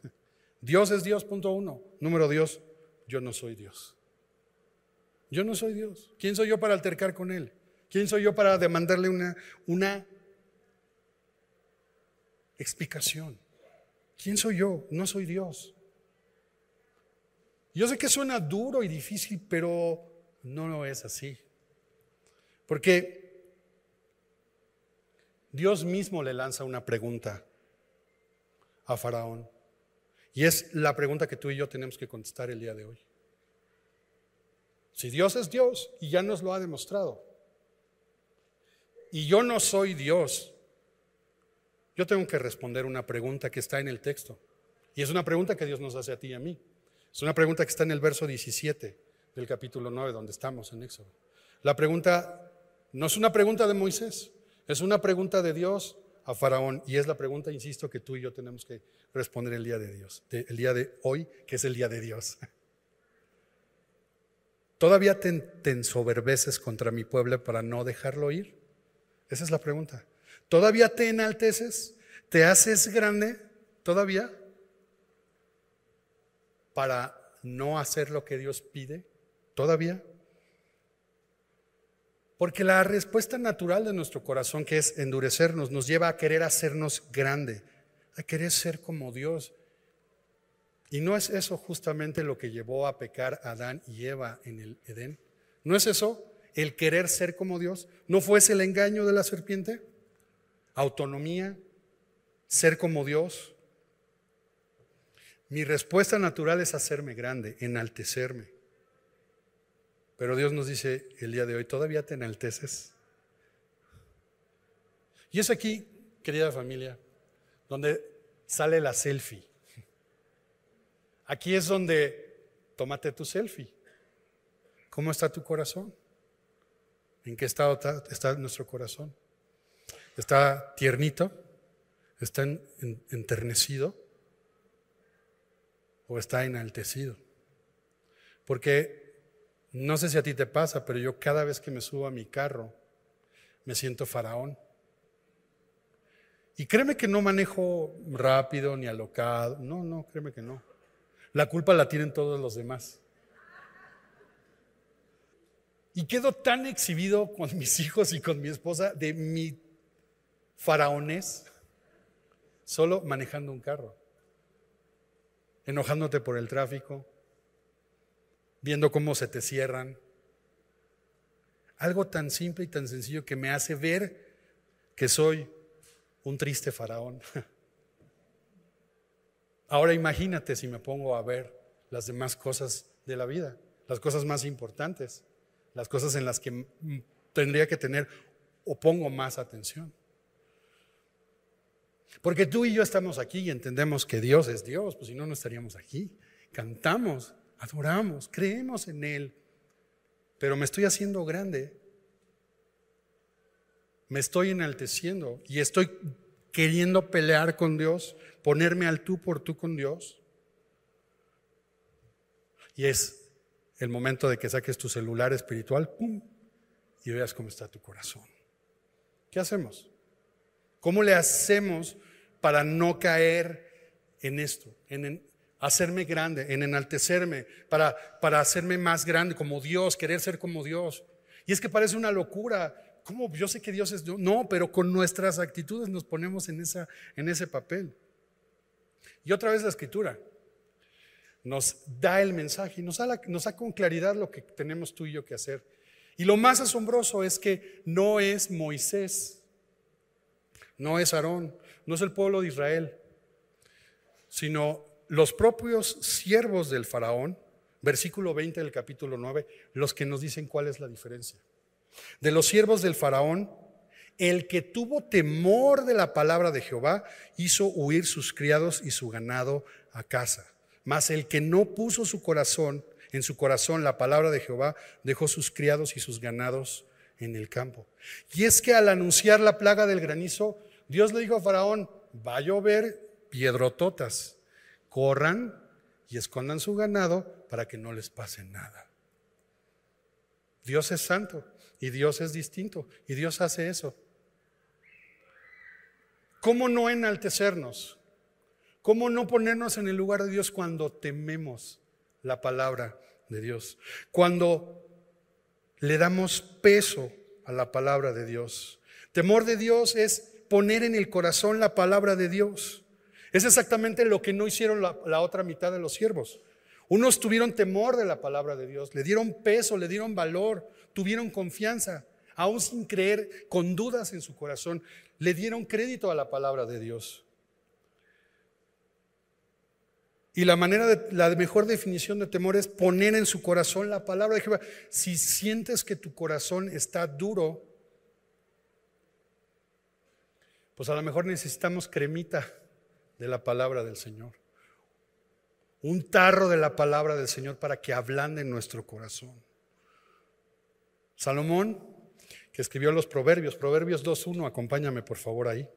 Dios es Dios, punto uno. Número Dios, yo no soy Dios. Yo no soy Dios. ¿Quién soy yo para altercar con Él? ¿Quién soy yo para demandarle una, una explicación? ¿Quién soy yo? No soy Dios. Yo sé que suena duro y difícil, pero no lo es así. Porque Dios mismo le lanza una pregunta a Faraón. Y es la pregunta que tú y yo tenemos que contestar el día de hoy. Si Dios es Dios y ya nos lo ha demostrado, y yo no soy Dios, yo tengo que responder una pregunta que está en el texto. Y es una pregunta que Dios nos hace a ti y a mí. Es una pregunta que está en el verso 17 del capítulo 9, donde estamos en Éxodo. La pregunta no es una pregunta de Moisés, es una pregunta de Dios a Faraón. Y es la pregunta, insisto, que tú y yo tenemos que responder el día de Dios, el día de hoy, que es el día de Dios. ¿Todavía te, te ensoberbeces contra mi pueblo para no dejarlo ir? Esa es la pregunta. ¿Todavía te enalteces? ¿Te haces grande? ¿Todavía? Para no hacer lo que Dios pide? ¿Todavía? Porque la respuesta natural de nuestro corazón, que es endurecernos, nos lleva a querer hacernos grande, a querer ser como Dios. Y no es eso justamente lo que llevó a pecar a Adán y Eva en el Edén. ¿No es eso el querer ser como Dios? ¿No fue ese el engaño de la serpiente? Autonomía, ser como Dios. Mi respuesta natural es hacerme grande, enaltecerme. Pero Dios nos dice el día de hoy, ¿todavía te enalteces? Y es aquí, querida familia, donde sale la selfie. Aquí es donde tómate tu selfie. ¿Cómo está tu corazón? ¿En qué estado está, nuestro corazón? ¿Está tiernito? ¿Está enternecido? ¿O está enaltecido? Porque no sé si a ti te pasa, pero yo cada vez que me subo a mi carro me siento faraón. Y créeme que no manejo rápido ni alocado. No, no, créeme que no. La culpa la tienen todos los demás. Y quedo tan exhibido con mis hijos y con mi esposa de mi faraones solo manejando un carro, enojándote por el tráfico, viendo cómo se te cierran. Algo tan simple y tan sencillo que me hace ver que soy un triste faraón. Ahora imagínate si me pongo a ver las demás cosas de la vida, las cosas más importantes, las cosas en las que tendría que tener o pongo más atención. Porque tú y yo estamos aquí y entendemos que Dios es Dios, pues si no, no estaríamos aquí. Cantamos, adoramos, creemos en Él, pero me estoy haciendo grande me estoy enalteciendo y estoy queriendo pelear con Dios, ponerme al tú por tú con Dios. Y es el momento de que saques tu celular espiritual, ¡pum! y veas cómo está tu corazón. ¿Qué hacemos? ¿Cómo le hacemos para no caer en esto, hacerme grande, en enaltecerme, para, para hacerme más grande como Dios, querer ser como Dios? Y es que parece una locura, ¿cómo? Yo sé que Dios es Dios. No, pero con nuestras actitudes nos ponemos en, esa, en ese papel. Y otra vez la escritura nos da el mensaje y nos da, nos da con claridad lo que tenemos tú y yo que hacer. Y lo más asombroso es que no es Moisés, no es Aarón, no es el pueblo de Israel, sino los propios siervos del faraón, versículo 20 del capítulo 9, los que nos dicen cuál es la diferencia. De los siervos del faraón, el que tuvo temor de la palabra de Jehová hizo huir sus criados y su ganado a casa. Mas el que no puso su corazón, en su corazón la palabra de Jehová, dejó sus criados y sus ganados en el campo. Y es que al anunciar la plaga del granizo, Dios le dijo a Faraón, va a llover piedrototas, corran y escondan su ganado para que no les pase nada. Dios es santo. Y Dios es distinto. Y Dios hace eso. ¿Cómo no enaltecernos? ¿Cómo no ponernos en el lugar de Dios cuando tememos la palabra de Dios? Cuando le damos peso a la palabra de Dios. Temor de Dios es poner en el corazón la palabra de Dios. Es exactamente lo que no hicieron la, otra mitad de los siervos. Unos tuvieron temor de la palabra de Dios, le dieron peso, le dieron valor, tuvieron confianza. aún sin creer, con dudas en su corazón, le dieron crédito a la palabra de Dios. Y la manera la mejor definición de temor es poner en su corazón la palabra de Jehová. Si sientes que tu corazón está duro, pues a lo mejor necesitamos cremita de la palabra del Señor. Un tarro de la palabra del Señor para que ablande nuestro corazón. Salomón, que escribió los Proverbios, Proverbios 2.1, acompáñame por favor ahí.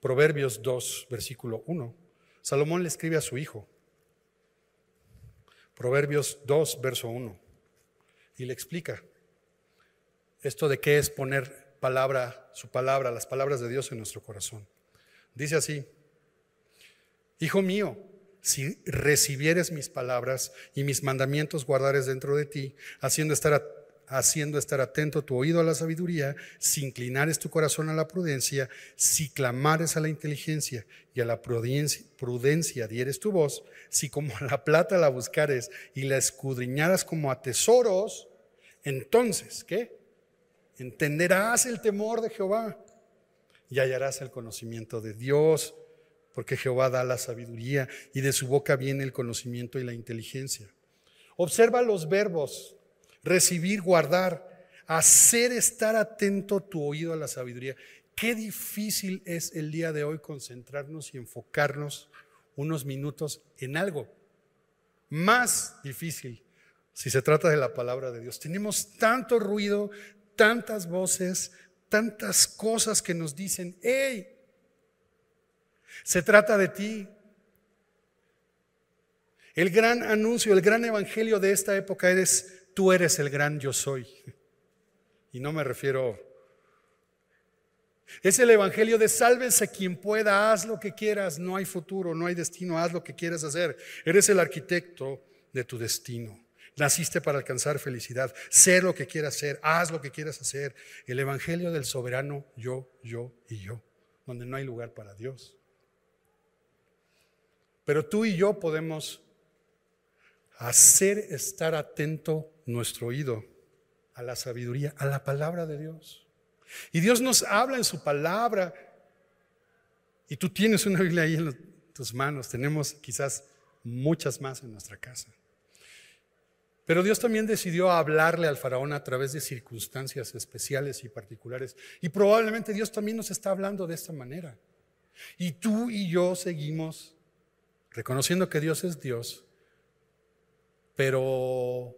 Proverbios 2, versículo 1. Salomón le escribe a su hijo. Proverbios 2, verso 1. Y le explica esto de qué es poner palabra, su palabra, las palabras de Dios en nuestro corazón. Dice así, Hijo mío, si recibieres mis palabras y mis mandamientos guardares dentro de ti, haciendo estar haciendo estar atento tu oído a la sabiduría, si inclinares tu corazón a la prudencia, si clamares a la inteligencia y a la prudencia, dieres tu voz, si como la plata la buscares y la escudriñaras como a tesoros, entonces, ¿qué? Entenderás el temor de Jehová y hallarás el conocimiento de Dios, porque Jehová da la sabiduría y de su boca viene el conocimiento y la inteligencia. Observa los verbos recibir, guardar, hacer estar atento tu oído a la sabiduría. Qué difícil es el día de hoy concentrarnos y enfocarnos unos minutos en algo. Más difícil si se trata de la palabra de Dios. Tenemos tanto ruido, tantas voces, tantas cosas que nos dicen, hey, se trata de ti. El gran anuncio, el gran evangelio de esta época es tú eres el gran yo soy. Y no me refiero... Es el Evangelio de sálvese quien pueda, haz lo que quieras, no hay futuro, no hay destino, haz lo que quieras hacer. Eres el arquitecto de tu destino. Naciste para alcanzar felicidad, ser lo que quieras ser, haz lo que quieras hacer. El Evangelio del soberano yo, yo y yo, donde no hay lugar para Dios. Pero tú y yo podemos hacer estar atento nuestro oído a la sabiduría, a la palabra de Dios. Y Dios nos habla en su palabra. Y tú tienes una Biblia ahí en tus manos. Tenemos quizás muchas más en nuestra casa. Pero Dios también decidió hablarle al faraón a través de circunstancias especiales y particulares. Y probablemente Dios también nos está hablando de esta manera. Y tú y yo seguimos reconociendo que Dios es Dios, pero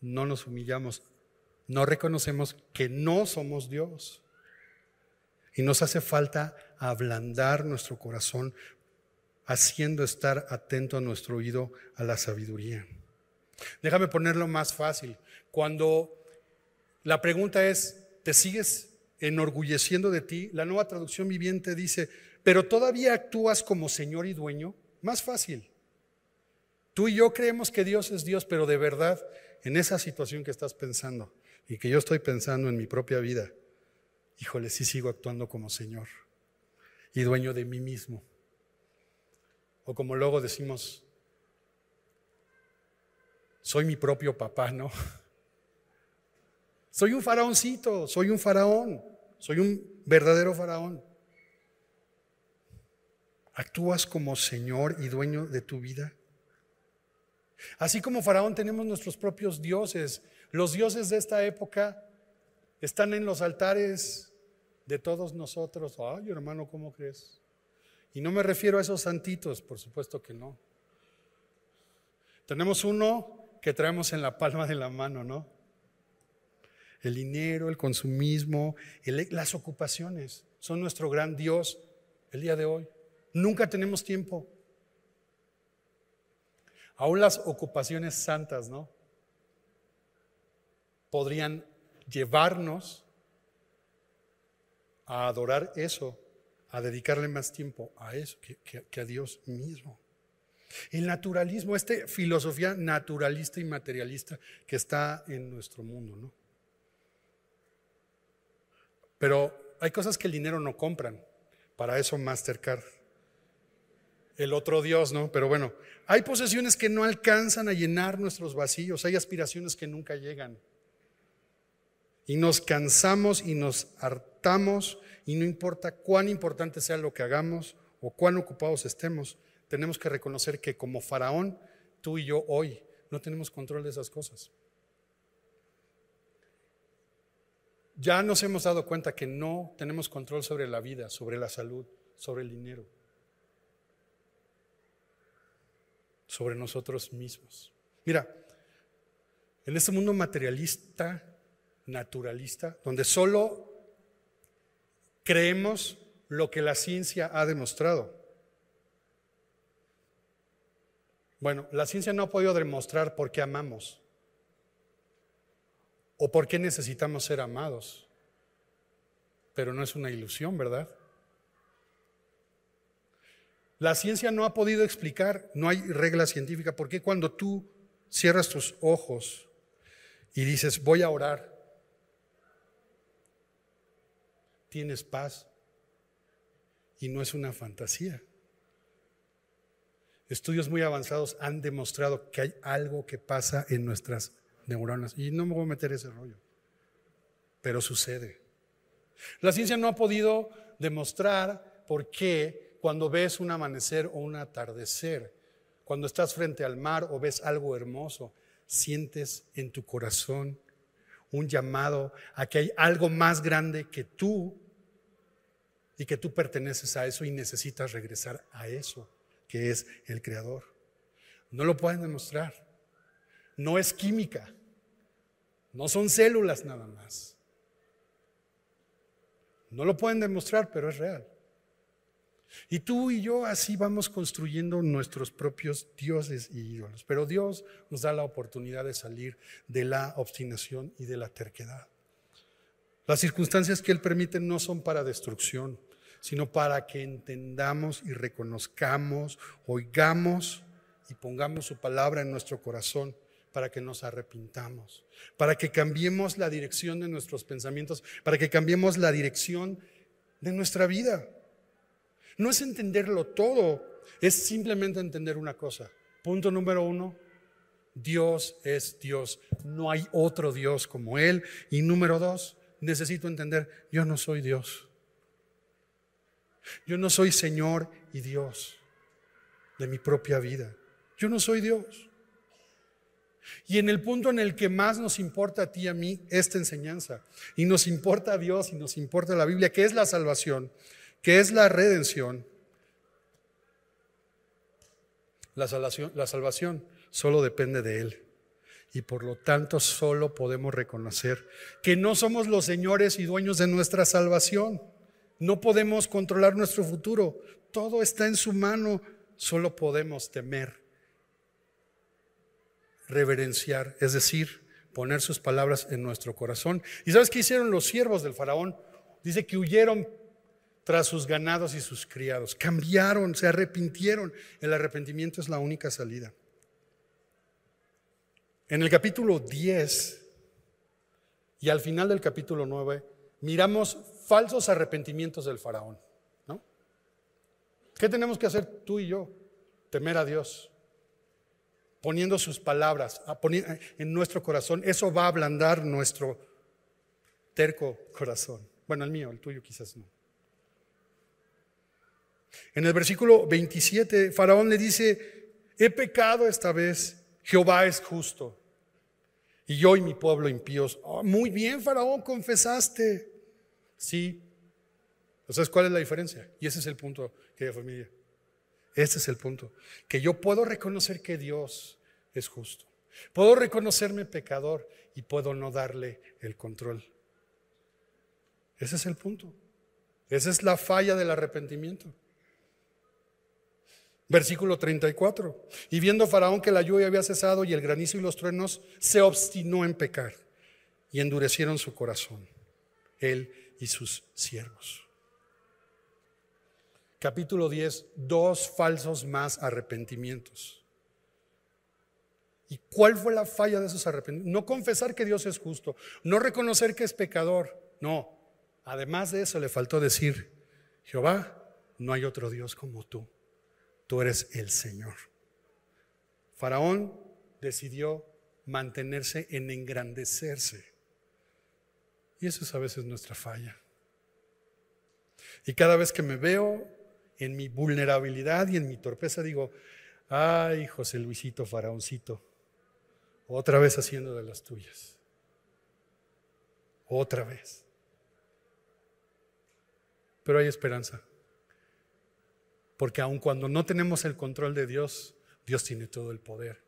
no nos humillamos, no reconocemos que no somos Dios. Y nos hace falta ablandar nuestro corazón, haciendo estar atento a nuestro oído a la sabiduría. Déjame ponerlo más fácil. Cuando la pregunta es, ¿te sigues enorgulleciendo de ti? La nueva traducción viviente dice, pero todavía actúas como Señor y dueño. Más fácil. Tú y yo creemos que Dios es Dios, pero de verdad, en esa situación que estás pensando y que yo estoy pensando en mi propia vida, híjole, sí sigo actuando como Señor y dueño de mí mismo. O como luego decimos, soy mi propio papá, ¿no? Soy un faraoncito, soy un faraón, soy un verdadero faraón. ¿Actúas como Señor y dueño de tu vida? Así como Faraón tenemos nuestros propios dioses. Los dioses de esta época están en los altares de todos nosotros. Ay, hermano, ¿cómo crees? Y no me refiero a esos santitos, por supuesto que no. Tenemos uno que traemos en la palma de la mano, ¿no? El dinero, el consumismo, las ocupaciones son nuestro gran Dios el día de hoy. Nunca tenemos tiempo. Aún las ocupaciones santas, ¿no? Podrían llevarnos a adorar eso, a dedicarle más tiempo a eso que, a Dios mismo. El naturalismo, esta filosofía naturalista y materialista que está en nuestro mundo, ¿no? Pero hay cosas que el dinero no compran. Para eso Mastercard el otro Dios, ¿no? Pero bueno, hay posesiones que no alcanzan a llenar nuestros vacíos, hay aspiraciones que nunca llegan. Y nos cansamos y nos hartamos y no importa cuán importante sea lo que hagamos o cuán ocupados estemos, tenemos que reconocer que como faraón, tú y yo hoy no tenemos control de esas cosas. Ya nos hemos dado cuenta que no tenemos control sobre la vida, sobre la salud, sobre el dinero, sobre nosotros mismos. Mira, en este mundo materialista, naturalista, donde solo creemos lo que la ciencia ha demostrado. Bueno, la ciencia no ha podido demostrar por qué amamos o por qué necesitamos ser amados, pero no es una ilusión, ¿verdad? La ciencia no ha podido explicar, no hay regla científica, por qué cuando tú cierras tus ojos y dices, voy a orar, tienes paz y no es una fantasía. Estudios muy avanzados han demostrado que hay algo que pasa en nuestras neuronas y no me voy a meter ese rollo, pero sucede. La ciencia no ha podido demostrar por qué cuando ves un amanecer o un atardecer, cuando estás frente al mar o ves algo hermoso, sientes en tu corazón un llamado a que hay algo más grande que tú y que tú perteneces a eso y necesitas regresar a eso, que es el Creador. No lo pueden demostrar. No es química. No son células nada más. No lo pueden demostrar, pero es real. Y tú y yo así vamos construyendo nuestros propios dioses y ídolos. Pero Dios nos da la oportunidad de salir de la obstinación y de la terquedad. Las circunstancias que Él permite no son para destrucción, sino para que entendamos y reconozcamos, oigamos y pongamos su palabra en nuestro corazón para que nos arrepintamos, para que cambiemos la dirección de nuestros pensamientos, para que cambiemos la dirección de nuestra vida. No es entenderlo todo, es simplemente entender una cosa. Punto número uno, Dios es Dios, no hay otro Dios como Él. Y número dos, necesito entender, yo no soy Dios. Yo no soy Señor y Dios de mi propia vida. Yo no soy Dios. Y en el punto en el que más nos importa a ti y a mí esta enseñanza, y nos importa a Dios y nos importa la Biblia, que es la salvación, que es la redención, la salvación, la salvación solo depende de Él. Y por lo tanto solo podemos reconocer que no somos los señores y dueños de nuestra salvación. No podemos controlar nuestro futuro. Todo está en su mano. Solo podemos temer, reverenciar, es decir, poner sus palabras en nuestro corazón. ¿Y sabes qué hicieron los siervos del faraón? Dice que huyeron tras sus ganados y sus criados. Cambiaron, se arrepintieron. El arrepentimiento es la única salida. En el capítulo 10 y al final del capítulo 9 miramos falsos arrepentimientos del faraón. ¿no? ¿Qué tenemos que hacer tú y yo? Temer a Dios, poniendo sus palabras en nuestro corazón. Eso va a ablandar nuestro terco corazón. Bueno, el mío, el tuyo quizás no. En el versículo 27, Faraón le dice, he pecado esta vez, Jehová es justo. Y yo y mi pueblo impíos. Oh, muy bien, Faraón, confesaste. Sí. ¿Sabes cuál es la diferencia? Y ese es el punto, querida familia. Ese es el punto. Que yo puedo reconocer que Dios es justo. Puedo reconocerme pecador y puedo no darle el control. Ese es el punto. Esa es la falla del arrepentimiento. Versículo 34. Y viendo Faraón que la lluvia había cesado y el granizo y los truenos, se obstinó en pecar y endurecieron su corazón. Él y sus siervos. Capítulo 10, dos falsos más arrepentimientos. ¿Y cuál fue la falla de esos arrepentimientos? No confesar que Dios es justo, no reconocer que es pecador, no. Además de eso le faltó decir, Jehová, no hay otro Dios como tú, tú eres el Señor. Faraón decidió mantenerse en engrandecerse Y eso es a veces nuestra falla. Y cada vez que me veo en mi vulnerabilidad y en mi torpeza, digo, ay, José Luisito Faraoncito, otra vez haciendo de las tuyas. Otra vez. Pero hay esperanza. Porque aun cuando no tenemos el control de Dios, Dios tiene todo el poder.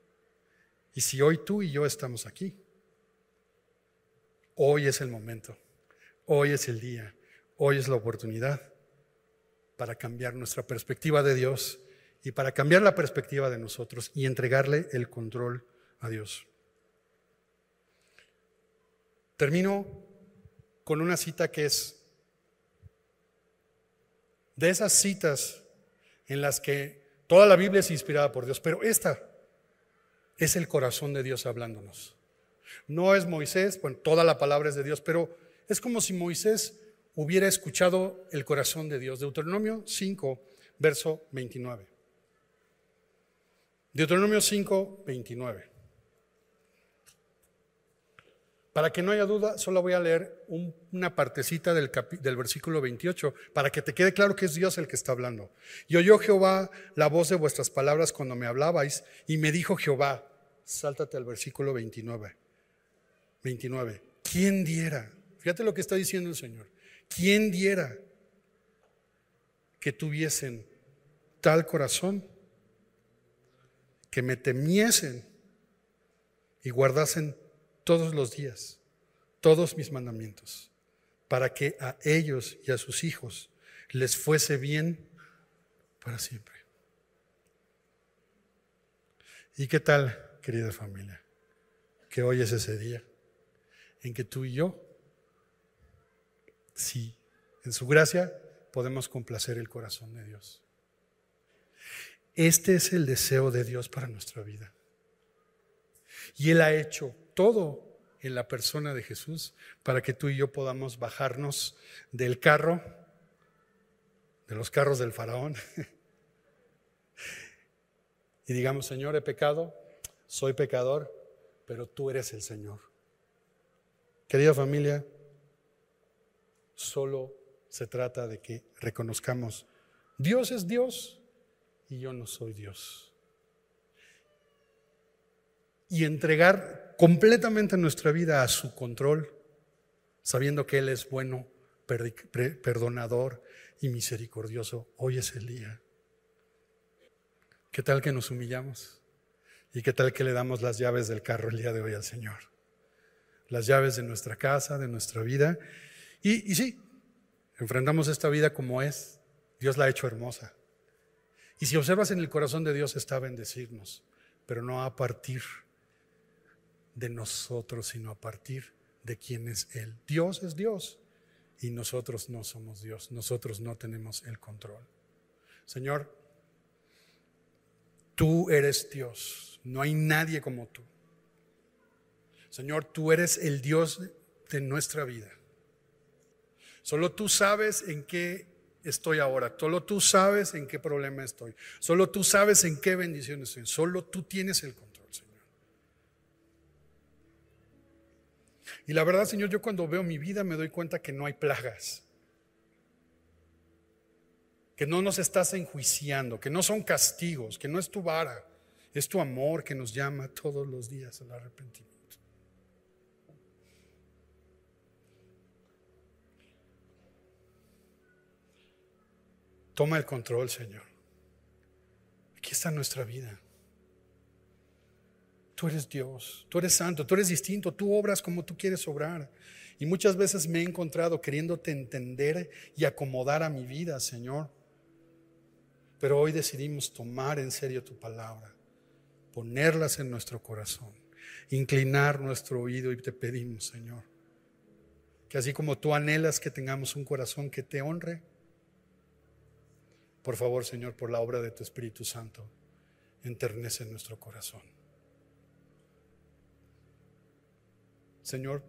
Y si hoy tú y yo estamos aquí, hoy es el momento, hoy es el día, hoy es la oportunidad para cambiar nuestra perspectiva de Dios y para cambiar la perspectiva de nosotros y entregarle el control a Dios. Termino con una cita que es de esas citas en las que toda la Biblia es inspirada por Dios, pero esta es el corazón de Dios hablándonos. No es Moisés, bueno, toda la palabra es de Dios, pero es como si Moisés hubiera escuchado el corazón de Dios. Deuteronomio 5, verso 29. Deuteronomio 5, 29. Para que no haya duda, solo voy a leer una partecita del, versículo 28, para que te quede claro que es Dios el que está hablando. Y oyó Jehová la voz de vuestras palabras cuando me hablabais, y me dijo Jehová, sáltate al versículo 29. 29. ¿Quién diera? Fíjate lo que está diciendo el Señor. ¿Quién diera que tuviesen tal corazón, que me temiesen y guardasen todos los días todos mis mandamientos, para que a ellos y a sus hijos les fuese bien para siempre? ¿Y qué tal, querida familia? Que hoy es ese día en que tú y yo Sí, en su gracia podemos complacer el corazón de Dios. Este es el deseo de Dios para nuestra vida. Y Él ha hecho todo en la persona de Jesús para que tú y yo podamos bajarnos del carro, de los carros del faraón, y digamos, Señor, he pecado, soy pecador, pero tú eres el Señor. Querida familia, Solo se trata de que reconozcamos, Dios es Dios y yo no soy Dios. Y entregar completamente nuestra vida a su control, sabiendo que Él es bueno, perdonador y misericordioso. Hoy es el día. ¿Qué tal que nos humillamos? ¿Y qué tal que le damos las llaves del carro el día de hoy al Señor? Las llaves de nuestra casa, de nuestra vida y, sí, enfrentamos esta vida como es. Dios la ha hecho hermosa. Y si observas en el corazón de Dios está a bendecirnos, pero no a partir de nosotros, sino a partir de quién es Él. Dios es Dios y nosotros no somos Dios, nosotros no tenemos el control. Señor, tú eres Dios, no hay nadie como tú. Señor, tú eres el Dios de nuestra vida. Solo tú sabes en qué estoy ahora. Solo tú sabes en qué problema estoy. Solo tú sabes en qué bendición estoy. Solo tú tienes el control, Y la verdad, Señor, yo cuando veo mi vida me doy cuenta que no hay plagas. Que no nos estás enjuiciando, que no son castigos, que no es tu vara, es tu amor que nos llama todos los días al arrepentimiento. Toma el control, Señor. Aquí está nuestra vida. Tú eres Dios, tú eres santo, tú eres distinto, tú obras como tú quieres obrar. Y muchas veces me he encontrado queriéndote entender y acomodar a mi vida, Señor. Pero hoy decidimos tomar en serio tu palabra, ponerlas en nuestro corazón, inclinar nuestro oído y te pedimos, Señor, que así como tú anhelas que tengamos un corazón que te honre, por favor, Señor, por la obra de tu Espíritu Santo, enternece nuestro corazón. Señor,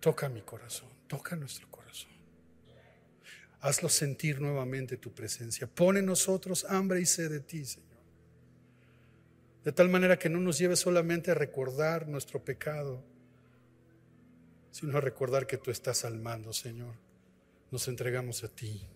toca mi corazón, toca nuestro corazón. Hazlo sentir nuevamente tu presencia. Pone en nosotros hambre y sed de ti, Señor. De tal manera que no nos lleve solamente a recordar nuestro pecado, sino a recordar que tú estás al mando, Señor. Nos entregamos a ti.